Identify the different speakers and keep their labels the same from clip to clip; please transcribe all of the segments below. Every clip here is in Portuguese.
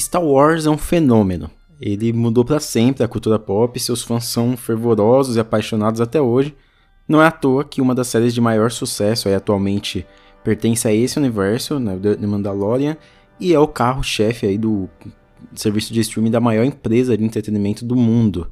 Speaker 1: Star Wars é um fenômeno. Ele mudou para sempre a cultura pop, seus fãs são fervorosos e apaixonados até hoje. Não é à toa que uma das séries de maior sucesso aí atualmente pertence a esse universo, né, The Mandalorian, e é o carro-chefe aí do serviço de streaming da maior empresa de entretenimento do mundo.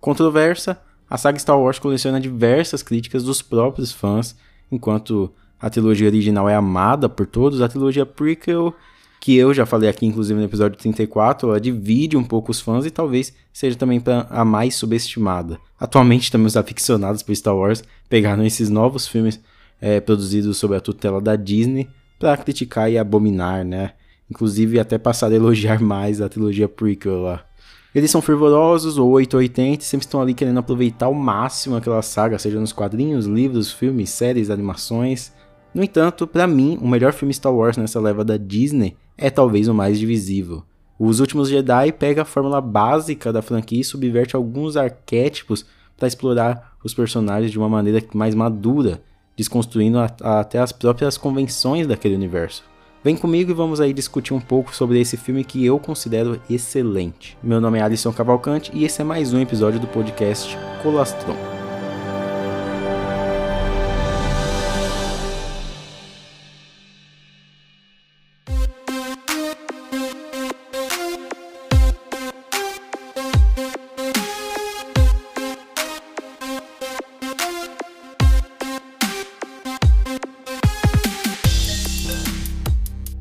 Speaker 1: Controversa, a saga Star Wars coleciona diversas críticas dos próprios fãs, enquanto a trilogia original é amada por todos, a trilogia prequel que eu já falei aqui, inclusive no episódio 34, ela divide um pouco os fãs e talvez seja também a mais subestimada. Atualmente, também os aficionados por Star Wars pegaram esses novos filmes é, produzidos sob a tutela da Disney para criticar e abominar, né? Inclusive até passar a elogiar mais a trilogia prequel lá. Eles são fervorosos, ou 880, sempre estão ali querendo aproveitar ao máximo aquela saga, seja nos quadrinhos, livros, filmes, séries, animações. No entanto, para mim, o melhor filme Star Wars nessa leva da Disney é talvez o mais divisível. Os Últimos Jedi pega a fórmula básica da franquia e subverte alguns arquétipos para explorar os personagens de uma maneira mais madura, desconstruindo a, a, até as próprias convenções daquele universo. Vem comigo e vamos aí discutir um pouco sobre esse filme que eu considero excelente. Meu nome é Alisson Cavalcante e esse é mais um episódio do podcast Colastron.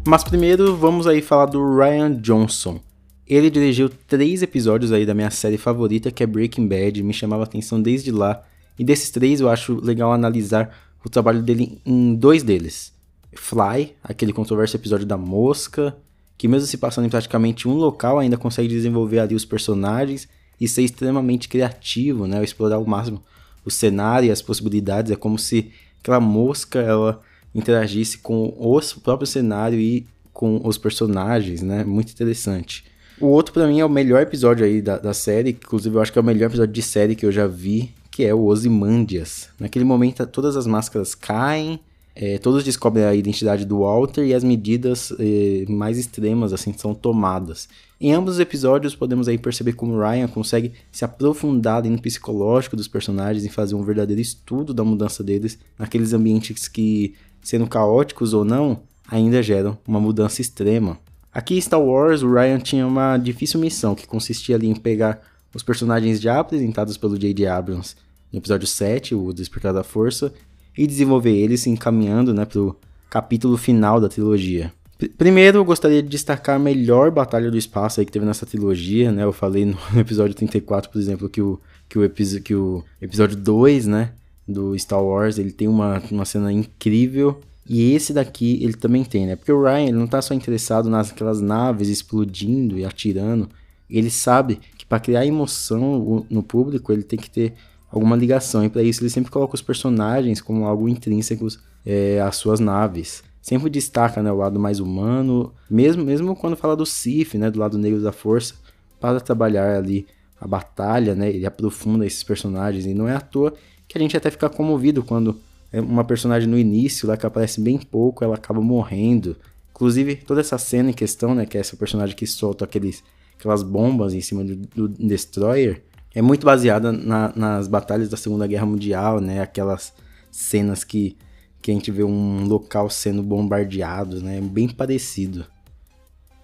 Speaker 1: Mas primeiro vamos aí falar do Ryan Johnson. Ele dirigiu três episódios aí da minha série favorita, que é Breaking Bad, me chamava atenção desde lá. E desses três eu acho legal analisar o trabalho dele em dois deles. Fly, aquele controverso episódio da mosca, que mesmo se passando em praticamente um local, ainda consegue desenvolver ali os personagens e ser extremamente criativo, né? Explorar ao máximo o cenário e as possibilidades. É como se aquela mosca, ela interagisse com o próprio cenário e com os personagens, né? Muito interessante. O outro para mim é o melhor episódio aí da, da série, inclusive eu acho que é o melhor episódio de série que eu já vi, que é o Ozymandias. Naquele momento todas as máscaras caem, é, todos descobrem a identidade do Walter e as medidas é, mais extremas assim são tomadas. Em ambos os episódios podemos aí perceber como Ryan consegue se aprofundar no psicológico dos personagens e fazer um verdadeiro estudo da mudança deles naqueles ambientes que sendo caóticos ou não, ainda geram uma mudança extrema. Aqui em Star Wars, o Ryan tinha uma difícil missão que consistia ali em pegar os personagens já apresentados pelo J.J. Abrams no episódio 7, o Despertar da Força, e desenvolver eles encaminhando né, para o capítulo final da trilogia. P primeiro, eu gostaria de destacar a melhor batalha do espaço aí que teve nessa trilogia, né? Eu falei no episódio 34, por exemplo, que o, que o, que o episódio 2, né? Do Star Wars, ele tem uma, uma cena incrível. E esse daqui ele também tem, né? Porque o Ryan ele não tá só interessado naquelas naves explodindo e atirando. Ele sabe que para criar emoção no público ele tem que ter alguma ligação. E para isso ele sempre coloca os personagens como algo intrínsecos é, às suas naves. Sempre destaca né, o lado mais humano, mesmo, mesmo quando fala do Sif, né, do lado negro da força, para trabalhar ali a batalha, né, ele aprofunda esses personagens. E não é à toa que a gente até fica comovido quando é uma personagem no início, lá que aparece bem pouco, ela acaba morrendo. Inclusive, toda essa cena em questão, né, que é essa personagem que solta aqueles, aquelas bombas em cima do, do Destroyer, é muito baseada na, nas batalhas da Segunda Guerra Mundial, né, aquelas cenas que, que a gente vê um local sendo bombardeado, né, bem parecido.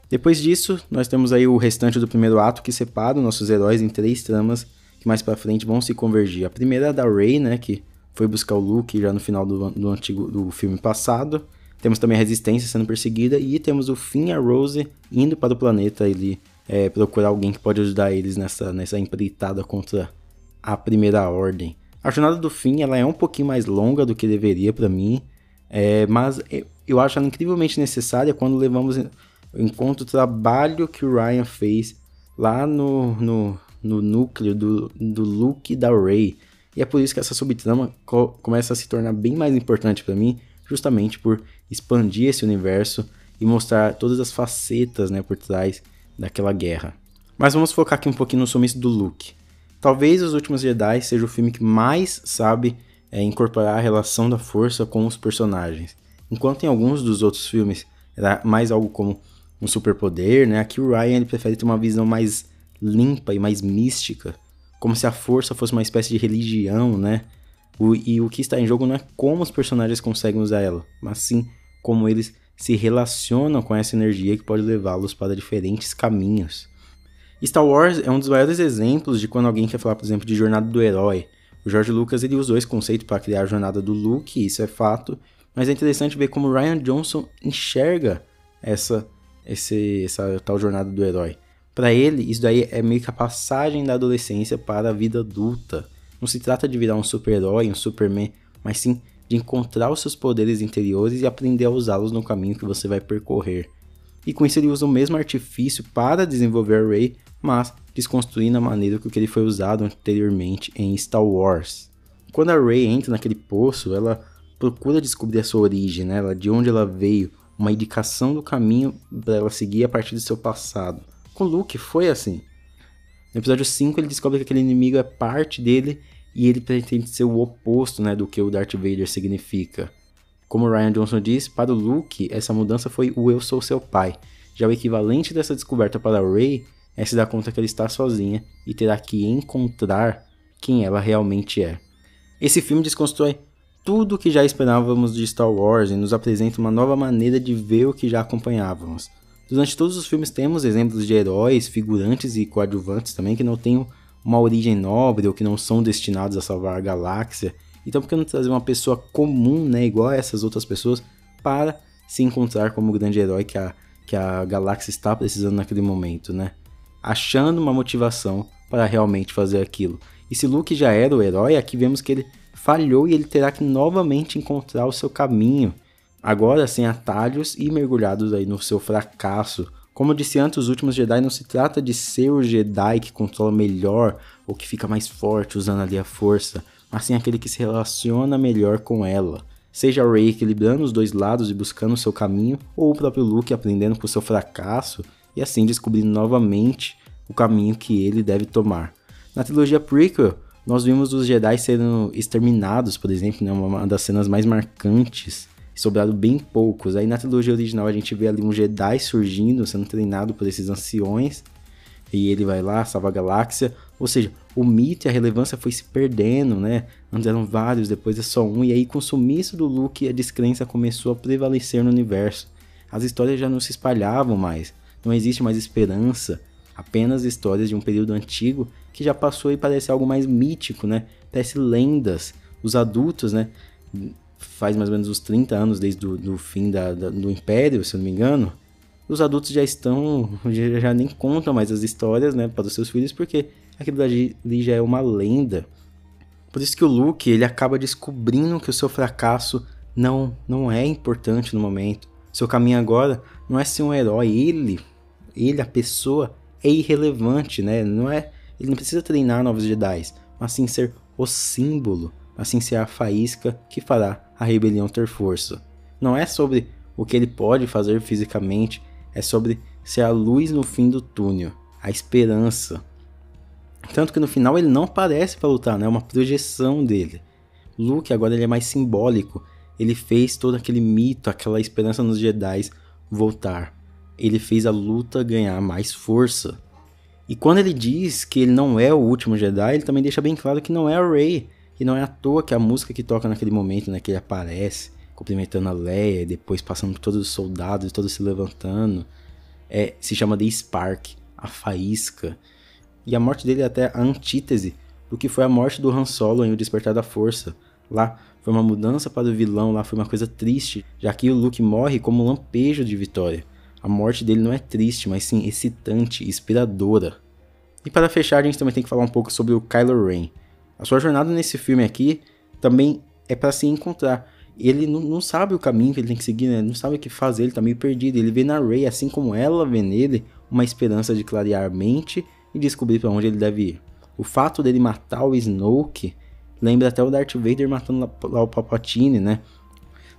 Speaker 1: Depois disso, nós temos aí o restante do primeiro ato que separa nossos heróis em três tramas que mais para frente vão se convergir. A primeira é da Rey, né, que foi buscar o Luke já no final do, do antigo do filme passado. Temos também a Resistência sendo perseguida e temos o Finn e a Rose indo para o planeta ali é, procurar alguém que pode ajudar eles nessa, nessa empreitada contra a Primeira Ordem. A jornada do Finn ela é um pouquinho mais longa do que deveria para mim, é, mas eu acho ela incrivelmente necessária quando levamos em conta o trabalho que o Ryan fez lá no, no, no núcleo do, do Luke e da Rey. E é por isso que essa subtrama co começa a se tornar bem mais importante para mim, justamente por expandir esse universo e mostrar todas as facetas né, por trás daquela guerra. Mas vamos focar aqui um pouquinho no sumiço do Luke. Talvez Os Últimos Jedi seja o filme que mais sabe é, incorporar a relação da força com os personagens. Enquanto em alguns dos outros filmes era mais algo como um superpoder, né? Aqui o Ryan ele prefere ter uma visão mais limpa e mais mística, como se a força fosse uma espécie de religião, né? O, e o que está em jogo não é como os personagens conseguem usar ela, mas sim como eles se relacionam com essa energia que pode levá-los para diferentes caminhos. Star Wars é um dos maiores exemplos de quando alguém quer falar, por exemplo, de jornada do herói. O George Lucas ele usou esse conceito para criar a jornada do Luke, isso é fato, mas é interessante ver como Ryan Johnson enxerga essa, esse, essa tal jornada do herói. Para ele, isso daí é meio que a passagem da adolescência para a vida adulta. Não se trata de virar um super-herói, um Superman, mas sim de encontrar os seus poderes interiores e aprender a usá-los no caminho que você vai percorrer. E com isso ele usa o mesmo artifício para desenvolver Rey, mas desconstruindo a maneira que ele foi usado anteriormente em Star Wars. Quando a Rey entra naquele poço, ela procura descobrir a sua origem, né? De onde ela veio, uma indicação do caminho para ela seguir a partir do seu passado. Com Luke foi assim. No episódio 5 ele descobre que aquele inimigo é parte dele e ele pretende ser o oposto né, do que o Darth Vader significa. Como Ryan Johnson diz, para o Luke, essa mudança foi o eu sou seu pai. Já o equivalente dessa descoberta para Rey é se dar conta que ela está sozinha e terá que encontrar quem ela realmente é. Esse filme desconstrói tudo o que já esperávamos de Star Wars e nos apresenta uma nova maneira de ver o que já acompanhávamos. Durante todos os filmes temos exemplos de heróis, figurantes e coadjuvantes também que não têm uma origem nobre ou que não são destinados a salvar a galáxia. Então por que não trazer uma pessoa comum, né, igual a essas outras pessoas, para se encontrar como o grande herói que a, que a galáxia está precisando naquele momento, né? Achando uma motivação para realmente fazer aquilo. E se Luke já era o herói, aqui vemos que ele falhou e ele terá que novamente encontrar o seu caminho, agora sem atalhos e mergulhados aí no seu fracasso. Como eu disse antes, os últimos Jedi não se trata de ser o Jedi que controla melhor ou que fica mais forte usando ali a força, mas sim aquele que se relaciona melhor com ela. Seja Rey equilibrando os dois lados e buscando o seu caminho, ou o próprio Luke aprendendo com o seu fracasso e assim descobrindo novamente o caminho que ele deve tomar. Na trilogia prequel, nós vimos os Jedi sendo exterminados, por exemplo, né, uma das cenas mais marcantes, sobrado bem poucos. Aí na trilogia original a gente vê ali um Jedi surgindo, sendo treinado por esses anciões, e ele vai lá, salva a galáxia. Ou seja, o mito e a relevância foi se perdendo, né? Antes eram vários, depois é só um, e aí com o sumiço do Luke a descrença começou a prevalecer no universo. As histórias já não se espalhavam mais, não existe mais esperança, apenas histórias de um período antigo que já passou e parece algo mais mítico, né? Parece lendas. Os adultos, né? Faz mais ou menos uns 30 anos desde o fim da, da, do Império, se eu não me engano. Os adultos já estão, já, já nem contam mais as histórias, né, para os seus filhos, porque aquilo ali já é uma lenda. Por isso que o Luke, ele acaba descobrindo que o seu fracasso não, não é importante no momento. Seu caminho agora não é ser um herói, ele, ele, a pessoa, é irrelevante, né? Não é ele não precisa treinar novos Jedi, mas sim ser o símbolo, assim ser a faísca que fará a rebelião ter força. Não é sobre o que ele pode fazer fisicamente, é sobre ser a luz no fim do túnel, a esperança. Tanto que no final ele não aparece para lutar, né? é uma projeção dele. Luke agora ele é mais simbólico. Ele fez todo aquele mito, aquela esperança nos Jedi voltar. Ele fez a luta ganhar mais força. E quando ele diz que ele não é o último Jedi, ele também deixa bem claro que não é a Rey, que não é à toa que a música que toca naquele momento, né, que ele aparece, cumprimentando a Leia, e depois passando por todos os soldados, todos se levantando, é, se chama de Spark, a faísca. E a morte dele é até a antítese do que foi a morte do Han Solo em O Despertar da Força. Lá foi uma mudança para o vilão, lá foi uma coisa triste, já que o Luke morre como um lampejo de vitória. A morte dele não é triste, mas sim excitante, inspiradora. E para fechar, a gente também tem que falar um pouco sobre o Kylo Ren. A sua jornada nesse filme aqui também é para se encontrar. Ele não, não, sabe o caminho que ele tem que seguir, né? Não sabe o que fazer, ele tá meio perdido. Ele vê na Rey, assim como ela vê nele, uma esperança de clarear a mente e descobrir para onde ele deve ir. O fato dele matar o Snoke lembra até o Darth Vader matando lá o Palpatine, né?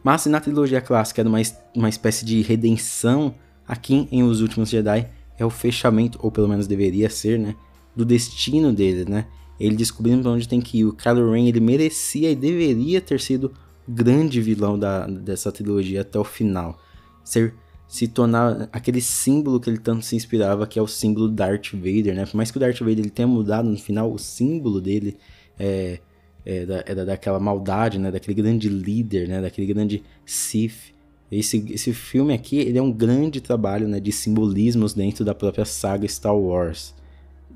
Speaker 1: Mas na trilogia clássica era uma, uma espécie de redenção Aqui em Os Últimos Jedi é o fechamento, ou pelo menos deveria ser, né? Do destino dele, né? Ele descobrindo pra onde tem que ir. O Kylo Ren, ele merecia e deveria ter sido grande vilão da, dessa trilogia até o final. Ser se tornar aquele símbolo que ele tanto se inspirava, que é o símbolo Darth Vader, né? Por mais que o Darth Vader ele tenha mudado no final, o símbolo dele é, é, da, é daquela maldade, né? Daquele grande líder, né? Daquele grande Sith. Esse, esse filme aqui, ele é um grande trabalho, né? De simbolismos dentro da própria saga Star Wars.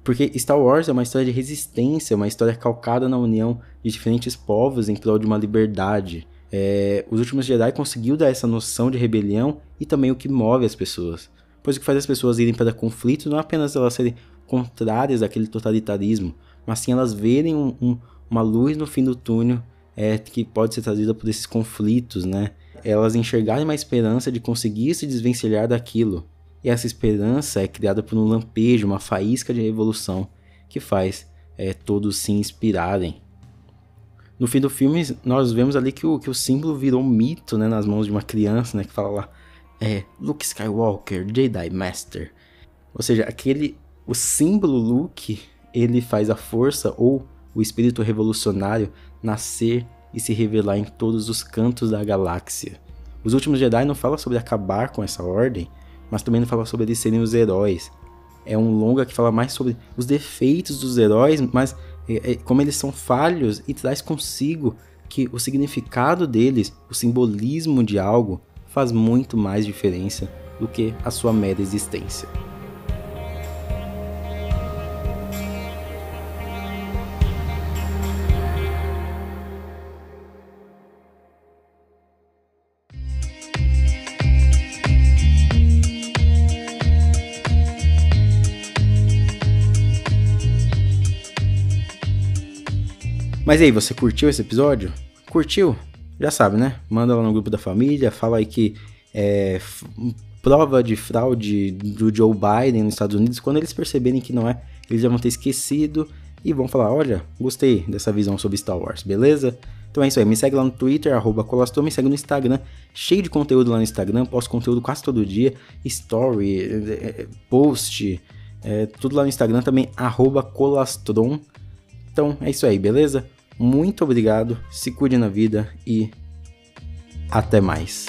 Speaker 1: Porque Star Wars é uma história de resistência, uma história calcada na união de diferentes povos em prol de uma liberdade. É, os últimos Jedi conseguiu dar essa noção de rebelião e também o que move as pessoas. Pois o que faz as pessoas irem para conflito não é apenas elas serem contrárias àquele totalitarismo, mas sim elas verem um, um, uma luz no fim do túnel é, que pode ser trazida por esses conflitos, né? Elas enxergarem uma esperança de conseguir se desvencilhar daquilo. E essa esperança é criada por um lampejo, uma faísca de revolução que faz é, todos se inspirarem. No fim do filme, nós vemos ali que o, que o símbolo virou um mito né, nas mãos de uma criança, né, que fala lá, é, Luke Skywalker, Jedi Master. Ou seja, aquele, o símbolo Luke, ele faz a força ou o espírito revolucionário nascer e se revelar em todos os cantos da galáxia. Os últimos Jedi não falam sobre acabar com essa ordem, mas também não falam sobre eles serem os heróis. É um longa que fala mais sobre os defeitos dos heróis, mas é, é, como eles são falhos e traz consigo que o significado deles, o simbolismo de algo, faz muito mais diferença do que a sua mera existência. Mas aí, você curtiu esse episódio? Curtiu? Já sabe, né? Manda lá no grupo da família, fala aí que é, prova de fraude do Joe Biden nos Estados Unidos, quando eles perceberem que não é, eles já vão ter esquecido e vão falar, olha, gostei dessa visão sobre Star Wars, beleza? Então é isso aí, me segue lá no Twitter, arroba Colastro, me segue no Instagram, cheio de conteúdo lá no Instagram, posto conteúdo quase todo dia, story, é, é, post, é, tudo lá no Instagram também, arroba Colastron. Então é isso aí, beleza? Muito obrigado, se cuide na vida e até mais.